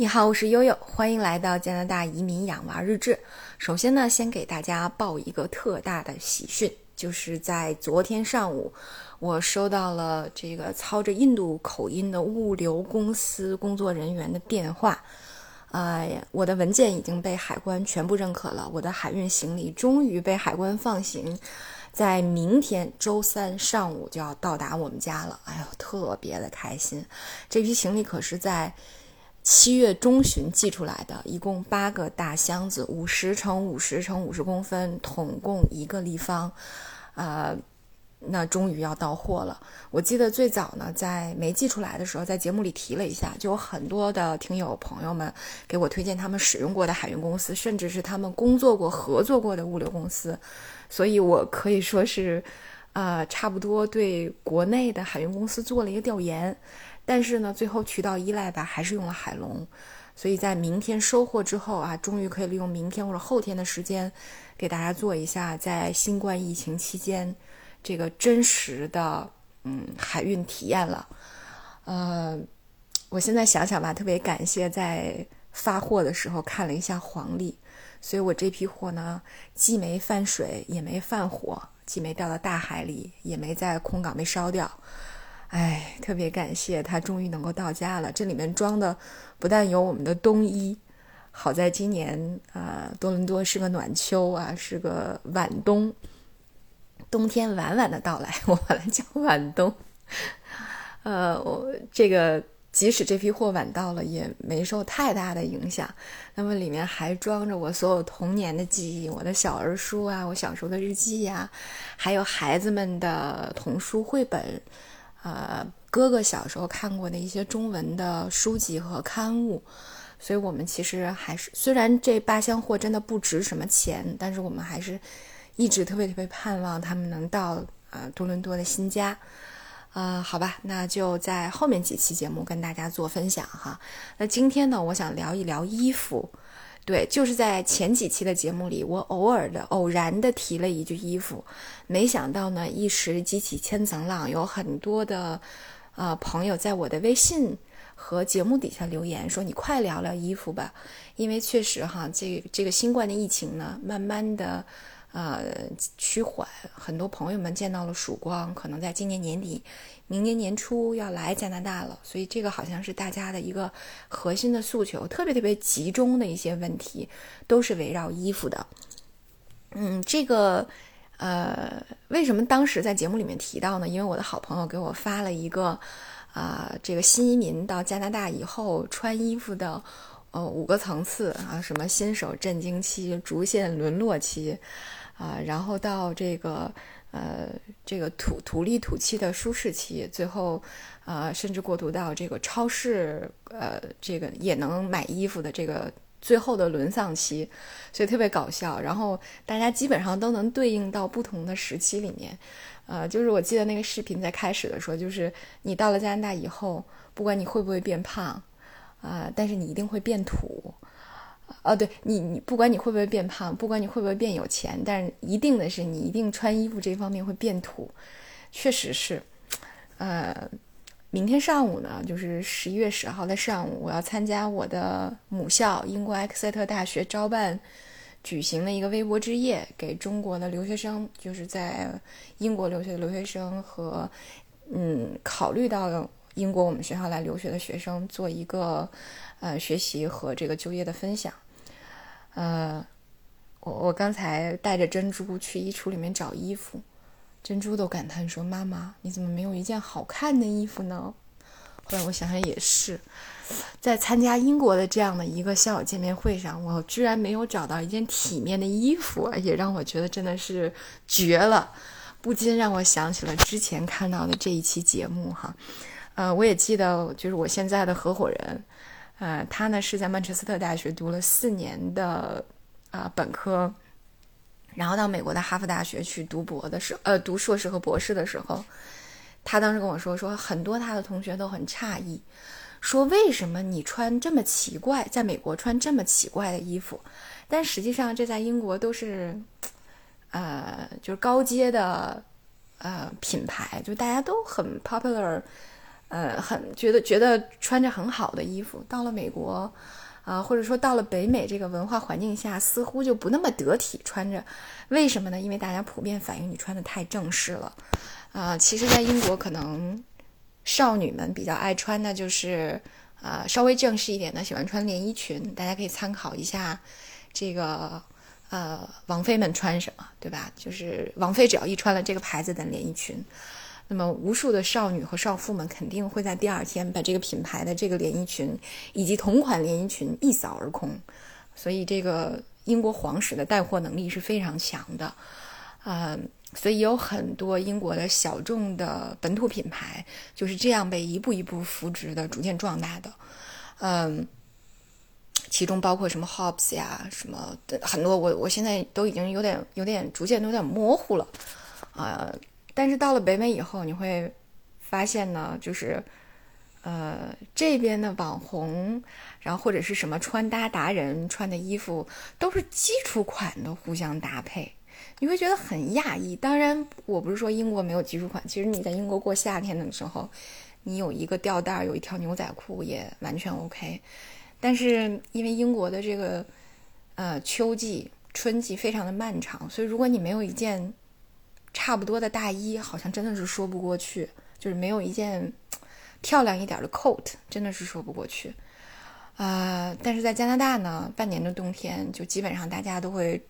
你好，我是悠悠，欢迎来到加拿大移民养娃日志。首先呢，先给大家报一个特大的喜讯，就是在昨天上午，我收到了这个操着印度口音的物流公司工作人员的电话。呃，我的文件已经被海关全部认可了，我的海运行李终于被海关放行，在明天周三上午就要到达我们家了。哎呦，特别的开心！这批行李可是在。七月中旬寄出来的，一共八个大箱子，五十乘五十乘五十公分，统共一个立方，呃，那终于要到货了。我记得最早呢，在没寄出来的时候，在节目里提了一下，就有很多的听友朋友们给我推荐他们使用过的海运公司，甚至是他们工作过、合作过的物流公司，所以我可以说是，呃，差不多对国内的海运公司做了一个调研。但是呢，最后渠道依赖吧，还是用了海龙，所以在明天收货之后啊，终于可以利用明天或者后天的时间，给大家做一下在新冠疫情期间这个真实的嗯海运体验了。呃，我现在想想吧，特别感谢在发货的时候看了一下黄历，所以我这批货呢，既没泛水，也没泛火，既没掉到大海里，也没在空港被烧掉。哎，特别感谢他终于能够到家了。这里面装的不但有我们的冬衣，好在今年啊，多伦多是个暖秋啊，是个晚冬，冬天晚晚的到来，我把它叫晚冬。呃，我这个即使这批货晚到了，也没受太大的影响。那么里面还装着我所有童年的记忆，我的小儿书啊，我小时候的日记呀，还有孩子们的童书绘本。呃，哥哥小时候看过的一些中文的书籍和刊物，所以我们其实还是虽然这八箱货真的不值什么钱，但是我们还是一直特别特别盼望他们能到呃多伦多的新家。啊，好吧，那就在后面几期节目跟大家做分享哈。那今天呢，我想聊一聊衣服。对，就是在前几期的节目里，我偶尔的、偶然的提了一句衣服，没想到呢，一时激起千层浪，有很多的，呃，朋友在我的微信和节目底下留言说：“你快聊聊衣服吧，因为确实哈，这这个新冠的疫情呢，慢慢的。”呃，趋缓，很多朋友们见到了曙光，可能在今年年底、明年年初要来加拿大了，所以这个好像是大家的一个核心的诉求，特别特别集中的一些问题，都是围绕衣服的。嗯，这个呃，为什么当时在节目里面提到呢？因为我的好朋友给我发了一个啊，这个新移民到加拿大以后穿衣服的呃五个层次啊，什么新手震惊期、逐渐沦落期。啊，然后到这个呃，这个土土里土气的舒适期，最后，呃，甚至过渡到这个超市，呃，这个也能买衣服的这个最后的沦丧期，所以特别搞笑。然后大家基本上都能对应到不同的时期里面，呃，就是我记得那个视频在开始的时候，就是你到了加拿大以后，不管你会不会变胖，啊，但是你一定会变土。哦，对你，你不管你会不会变胖，不管你会不会变有钱，但是一定的是，你一定穿衣服这方面会变土，确实是。呃，明天上午呢，就是十一月十号的上午，我要参加我的母校英国埃克塞特大学招办举行的一个微博之夜，给中国的留学生，就是在英国留学的留学生和嗯，考虑到英国我们学校来留学的学生做一个呃学习和这个就业的分享。呃，我我刚才带着珍珠去衣橱里面找衣服，珍珠都感叹说：“妈妈，你怎么没有一件好看的衣服呢？”后来我想想也是，在参加英国的这样的一个校友见面会上，我居然没有找到一件体面的衣服，也让我觉得真的是绝了，不禁让我想起了之前看到的这一期节目哈。呃，我也记得，就是我现在的合伙人。呃，他呢是在曼彻斯特大学读了四年的啊本科，然后到美国的哈佛大学去读博的时候，呃，读硕士和博士的时候，他当时跟我说，说很多他的同学都很诧异，说为什么你穿这么奇怪，在美国穿这么奇怪的衣服，但实际上这在英国都是，呃，就是高阶的呃品牌，就大家都很 popular。呃，很觉得觉得穿着很好的衣服，到了美国，啊，或者说到了北美这个文化环境下，似乎就不那么得体穿着。为什么呢？因为大家普遍反映你穿的太正式了。啊，其实，在英国可能少女们比较爱穿的就是，呃，稍微正式一点的，喜欢穿连衣裙。大家可以参考一下这个，呃，王菲们穿什么，对吧？就是王菲只要一穿了这个牌子的连衣裙。那么，无数的少女和少妇们肯定会在第二天把这个品牌的这个连衣裙以及同款连衣裙一扫而空。所以，这个英国皇室的带货能力是非常强的，呃，所以有很多英国的小众的本土品牌就是这样被一步一步扶植的、逐渐壮大的。嗯，其中包括什么 Hobbs 呀，什么很多，我我现在都已经有点、有点逐渐有点模糊了，啊。但是到了北美以后，你会发现呢，就是，呃，这边的网红，然后或者是什么穿搭达人穿的衣服，都是基础款的互相搭配，你会觉得很讶异。当然，我不是说英国没有基础款，其实你在英国过夏天的时候，你有一个吊带，有一条牛仔裤也完全 OK。但是因为英国的这个，呃，秋季、春季非常的漫长，所以如果你没有一件。差不多的大衣好像真的是说不过去，就是没有一件漂亮一点的 coat，真的是说不过去。啊，但是在加拿大呢，半年的冬天就基本上大家都会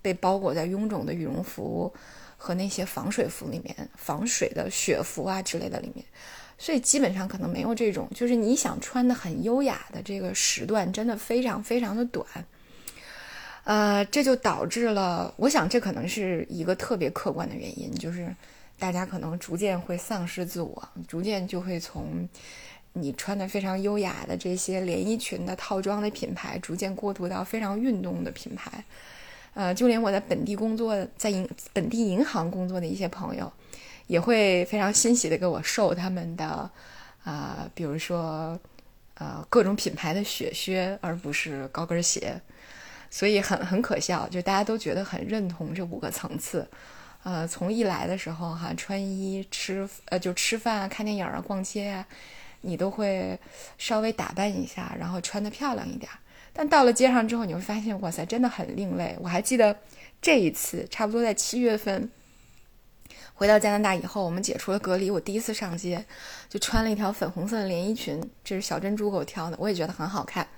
被包裹在臃肿的羽绒服和那些防水服里面，防水的雪服啊之类的里面，所以基本上可能没有这种，就是你想穿的很优雅的这个时段，真的非常非常的短。呃，这就导致了，我想这可能是一个特别客观的原因，就是大家可能逐渐会丧失自我，逐渐就会从你穿的非常优雅的这些连衣裙的套装的品牌，逐渐过渡到非常运动的品牌。呃，就连我在本地工作，在银本地银行工作的一些朋友，也会非常欣喜的给我售他们的，啊，比如说，呃，各种品牌的雪靴，而不是高跟鞋。所以很很可笑，就大家都觉得很认同这五个层次，呃，从一来的时候哈，穿衣吃呃就吃饭啊、看电影啊、逛街啊，你都会稍微打扮一下，然后穿的漂亮一点。但到了街上之后，你会发现，哇塞，真的很另类。我还记得这一次，差不多在七月份回到加拿大以后，我们解除了隔离，我第一次上街，就穿了一条粉红色的连衣裙，这是小珍珠给我挑的，我也觉得很好看。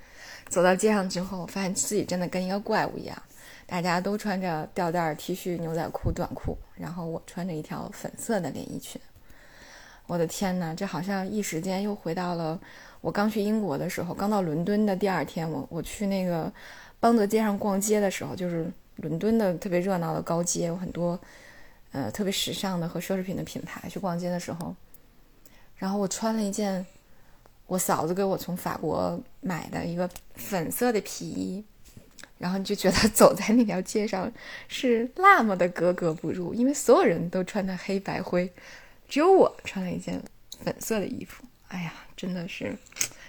走到街上之后，发现自己真的跟一个怪物一样。大家都穿着吊带 T 恤、牛仔裤、短裤，然后我穿着一条粉色的连衣裙。我的天哪，这好像一时间又回到了我刚去英国的时候。刚到伦敦的第二天，我我去那个邦德街上逛街的时候，就是伦敦的特别热闹的高街，有很多呃特别时尚的和奢侈品的品牌。去逛街的时候，然后我穿了一件。我嫂子给我从法国买的一个粉色的皮衣，然后你就觉得 走在那条街上是那么的格格不入，因为所有人都穿的黑白灰，只有我穿了一件粉色的衣服。哎呀，真的是，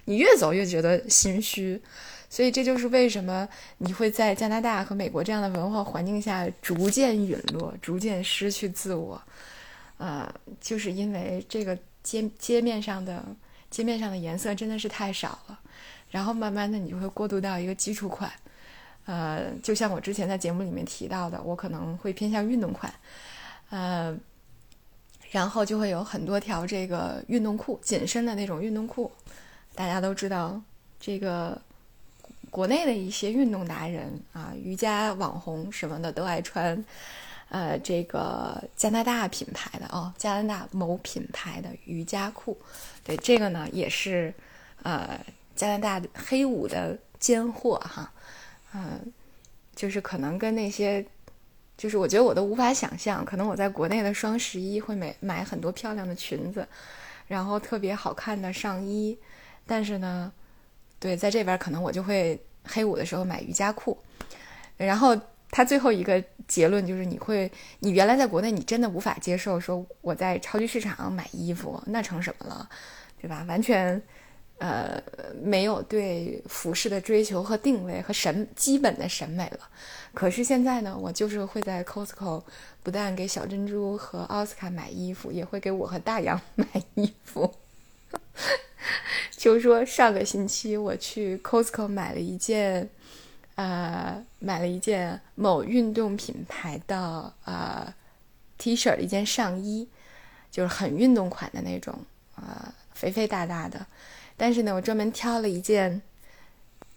你越走越觉得心虚。所以这就是为什么你会在加拿大和美国这样的文化环境下逐渐陨落，逐渐失去自我。呃，就是因为这个街街面上的。街面上的颜色真的是太少了，然后慢慢的你就会过渡到一个基础款，呃，就像我之前在节目里面提到的，我可能会偏向运动款，呃，然后就会有很多条这个运动裤，紧身的那种运动裤。大家都知道，这个国内的一些运动达人啊，瑜伽网红什么的都爱穿。呃，这个加拿大品牌的哦，加拿大某品牌的瑜伽裤，对这个呢也是呃加拿大黑五的尖货哈，嗯，就是可能跟那些，就是我觉得我都无法想象，可能我在国内的双十一会买买很多漂亮的裙子，然后特别好看的上衣，但是呢，对，在这边可能我就会黑五的时候买瑜伽裤，然后。他最后一个结论就是，你会，你原来在国内你真的无法接受，说我在超级市场买衣服，那成什么了，对吧？完全，呃，没有对服饰的追求和定位和审基本的审美了。可是现在呢，我就是会在 Costco 不但给小珍珠和奥斯卡买衣服，也会给我和大洋买衣服。就说上个星期我去 Costco 买了一件，呃，买了一件某运动品牌的呃 T 恤一件上衣，就是很运动款的那种，呃，肥肥大大的。但是呢，我专门挑了一件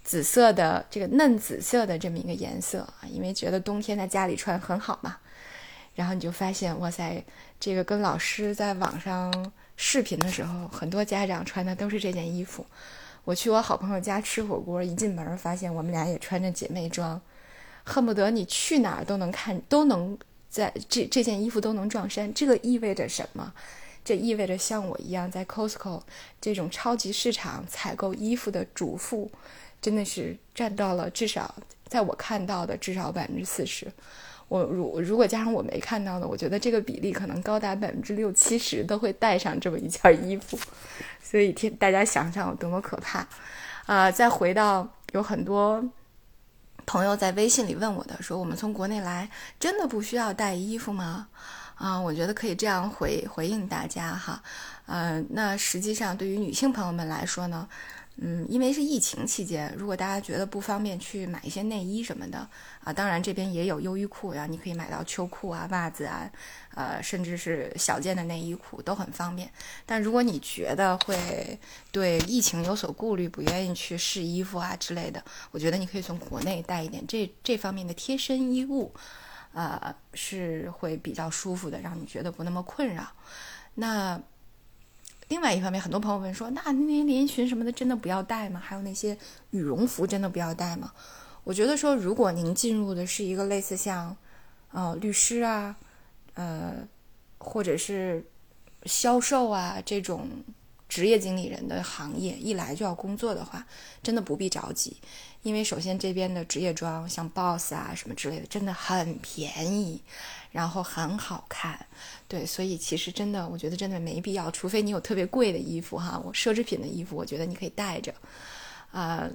紫色的，这个嫩紫色的这么一个颜色啊，因为觉得冬天在家里穿很好嘛。然后你就发现，哇塞，这个跟老师在网上视频的时候，很多家长穿的都是这件衣服。我去我好朋友家吃火锅，一进门发现我们俩也穿着姐妹装，恨不得你去哪儿都能看，都能在这这件衣服都能撞衫。这个意味着什么？这意味着像我一样在 Costco 这种超级市场采购衣服的主妇，真的是占到了至少在我看到的至少百分之四十。我如如果加上我没看到的，我觉得这个比例可能高达百分之六七十都会带上这么一件衣服，所以天大家想想有多么可怕啊！再回到有很多朋友在微信里问我的，说我们从国内来真的不需要带衣服吗？啊，我觉得可以这样回回应大家哈，呃，那实际上对于女性朋友们来说呢。嗯，因为是疫情期间，如果大家觉得不方便去买一些内衣什么的啊，当然这边也有优衣库呀，你可以买到秋裤啊、袜子啊，呃，甚至是小件的内衣裤都很方便。但如果你觉得会对疫情有所顾虑，不愿意去试衣服啊之类的，我觉得你可以从国内带一点这这方面的贴身衣物，呃，是会比较舒服的，让你觉得不那么困扰。那。另外一方面，很多朋友问说：“那那连衣裙什么的，真的不要带吗？还有那些羽绒服，真的不要带吗？”我觉得说，如果您进入的是一个类似像，呃，律师啊，呃，或者是销售啊这种职业经理人的行业，一来就要工作的话，真的不必着急，因为首先这边的职业装，像 BOSS 啊什么之类的，真的很便宜。然后很好看，对，所以其实真的，我觉得真的没必要，除非你有特别贵的衣服哈，我奢侈品的衣服，我觉得你可以带着，啊，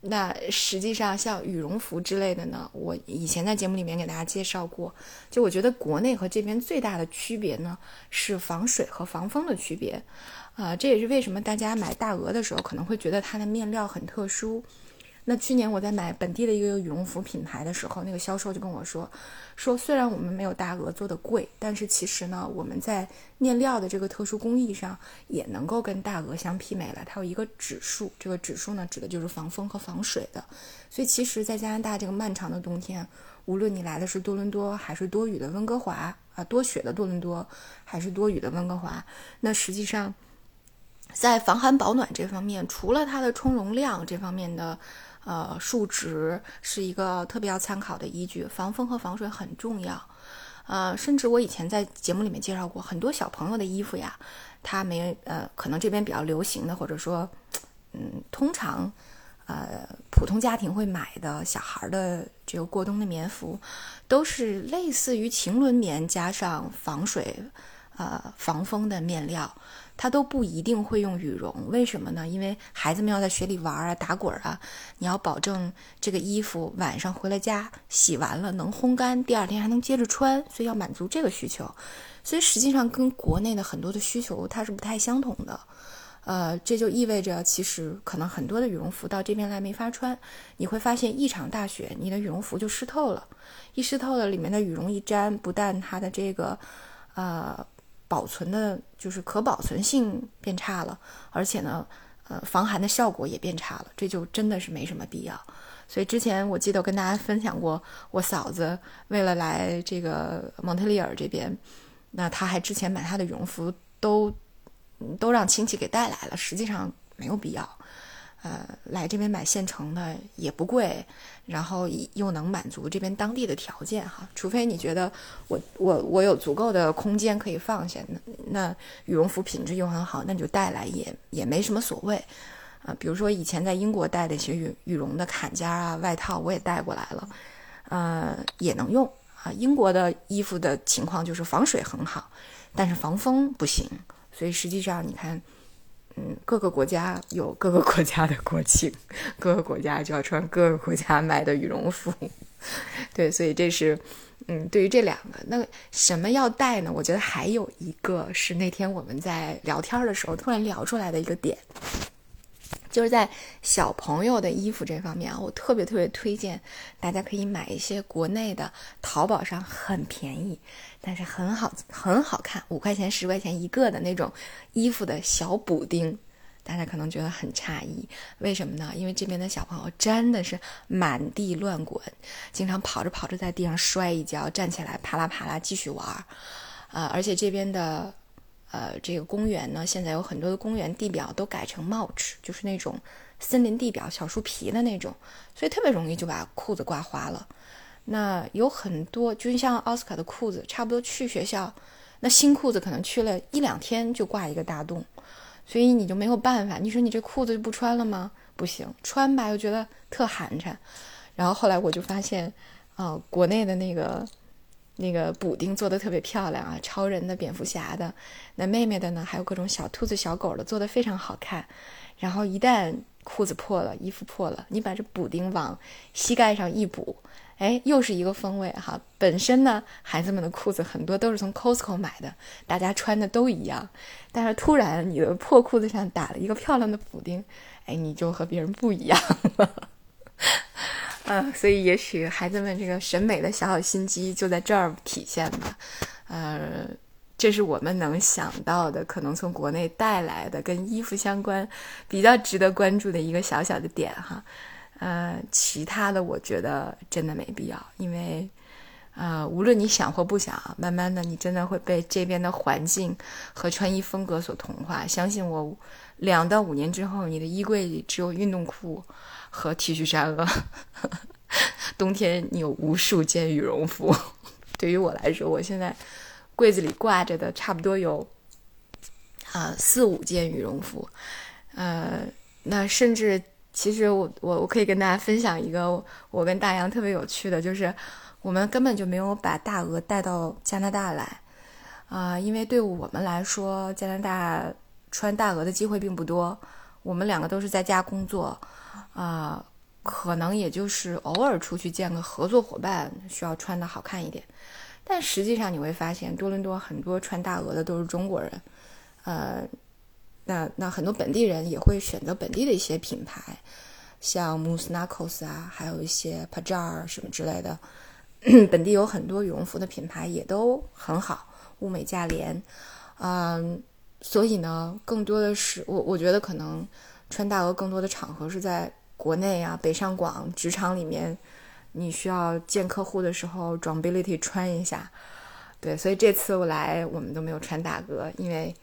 那实际上像羽绒服之类的呢，我以前在节目里面给大家介绍过，就我觉得国内和这边最大的区别呢是防水和防风的区别，啊，这也是为什么大家买大鹅的时候可能会觉得它的面料很特殊。那去年我在买本地的一个羽绒服品牌的时候，那个销售就跟我说，说虽然我们没有大鹅做的贵，但是其实呢，我们在面料的这个特殊工艺上也能够跟大鹅相媲美了。它有一个指数，这个指数呢指的就是防风和防水的。所以其实，在加拿大这个漫长的冬天，无论你来的是多伦多还是多雨的温哥华啊，多雪的多伦多还是多雨的温哥华，那实际上在防寒保暖这方面，除了它的充绒量这方面的。呃，数值是一个特别要参考的依据，防风和防水很重要。呃，甚至我以前在节目里面介绍过，很多小朋友的衣服呀，他没呃，可能这边比较流行的，或者说，嗯，通常，呃，普通家庭会买的小孩的这个过冬的棉服，都是类似于晴纶棉加上防水、呃防风的面料。它都不一定会用羽绒，为什么呢？因为孩子们要在雪里玩啊、打滚啊，你要保证这个衣服晚上回了家洗完了能烘干，第二天还能接着穿，所以要满足这个需求。所以实际上跟国内的很多的需求它是不太相同的。呃，这就意味着其实可能很多的羽绒服到这边来没法穿，你会发现一场大雪，你的羽绒服就湿透了，一湿透了，里面的羽绒一粘，不但它的这个，呃。保存的就是可保存性变差了，而且呢，呃，防寒的效果也变差了，这就真的是没什么必要。所以之前我记得我跟大家分享过，我嫂子为了来这个蒙特利尔这边，那她还之前买她的羽绒服都都让亲戚给带来了，实际上没有必要。呃，来这边买现成的也不贵，然后又能满足这边当地的条件哈。除非你觉得我我我有足够的空间可以放下，那那羽绒服品质又很好，那你就带来也也没什么所谓啊。比如说以前在英国带的一些羽羽绒的坎肩啊、外套，我也带过来了，呃，也能用啊。英国的衣服的情况就是防水很好，但是防风不行，所以实际上你看。嗯，各个国家有各个国家的国情，各个国家就要穿各个国家卖的羽绒服。对，所以这是嗯，对于这两个，那什么要带呢？我觉得还有一个是那天我们在聊天的时候突然聊出来的一个点，就是在小朋友的衣服这方面啊，我特别特别推荐大家可以买一些国内的，淘宝上很便宜，但是很好很好看，五块钱十块钱一个的那种衣服的小补丁。大家可能觉得很诧异，为什么呢？因为这边的小朋友真的是满地乱滚，经常跑着跑着在地上摔一跤，站起来啪啦啪啦继续玩儿，啊！而且这边的，呃，这个公园呢，现在有很多的公园地表都改成 MUCH，就是那种森林地表、小树皮的那种，所以特别容易就把裤子刮花了。那有很多，就像奥斯卡的裤子，差不多去学校，那新裤子可能去了一两天就挂一个大洞。所以你就没有办法，你说你这裤子就不穿了吗？不行，穿吧又觉得特寒碜。然后后来我就发现，啊，国内的那个那个补丁做的特别漂亮啊，超人的、蝙蝠侠的，那妹妹的呢，还有各种小兔子、小狗的，做的非常好看。然后一旦裤子破了，衣服破了，你把这补丁往膝盖上一补。哎，又是一个风味哈。本身呢，孩子们的裤子很多都是从 Costco 买的，大家穿的都一样。但是突然你的破裤子上打了一个漂亮的补丁，哎，你就和别人不一样了。嗯，所以也许孩子们这个审美的小小心机就在这儿体现吧。呃，这是我们能想到的，可能从国内带来的跟衣服相关、比较值得关注的一个小小的点哈。呃，其他的我觉得真的没必要，因为，呃，无论你想或不想，慢慢的你真的会被这边的环境和穿衣风格所同化。相信我，两到五年之后，你的衣柜里只有运动裤和 T 恤衫了。冬天你有无数件羽绒服。对于我来说，我现在柜子里挂着的差不多有啊四五件羽绒服。呃，那甚至。其实我我我可以跟大家分享一个我跟大洋特别有趣的，就是我们根本就没有把大鹅带到加拿大来，啊，因为对我们来说，加拿大穿大鹅的机会并不多。我们两个都是在家工作，啊，可能也就是偶尔出去见个合作伙伴，需要穿的好看一点。但实际上你会发现，多伦多很多穿大鹅的都是中国人，呃。那那很多本地人也会选择本地的一些品牌，像 Moose Knuckles 啊，还有一些 Pajar 什么之类的。本地有很多羽绒服的品牌也都很好，物美价廉。嗯，所以呢，更多的是我我觉得可能穿大鹅更多的场合是在国内啊，北上广职场里面，你需要见客户的时候装 ability 穿一下。对，所以这次我来我们都没有穿大鹅，因为。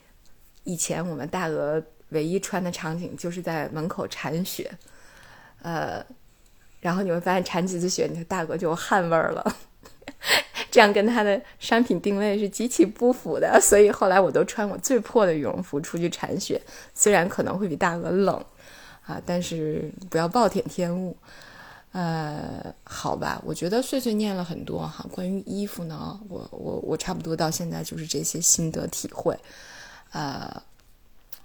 以前我们大鹅唯一穿的场景就是在门口铲雪，呃，然后你会发现铲几次雪，你的大鹅就有汗味儿了，这样跟它的商品定位是极其不符的。所以后来我都穿我最破的羽绒服出去铲雪，虽然可能会比大鹅冷啊，但是不要暴殄天物。呃，好吧，我觉得碎碎念了很多哈。关于衣服呢，我我我差不多到现在就是这些心得体会。呃，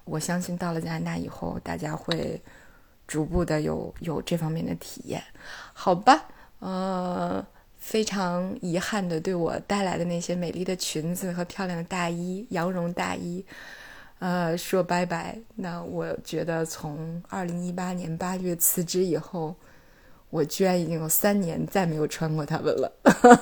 我相信到了加拿大以后，大家会逐步的有有这方面的体验，好吧？呃，非常遗憾的，对我带来的那些美丽的裙子和漂亮的大衣、羊绒大衣，呃，说拜拜。那我觉得从二零一八年八月辞职以后，我居然已经有三年再没有穿过它们了。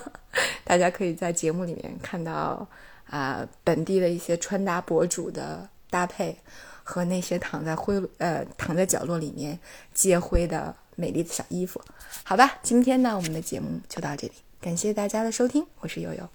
大家可以在节目里面看到。啊，本地的一些穿搭博主的搭配，和那些躺在灰呃躺在角落里面接灰的美丽的小衣服，好吧，今天呢我们的节目就到这里，感谢大家的收听，我是悠悠。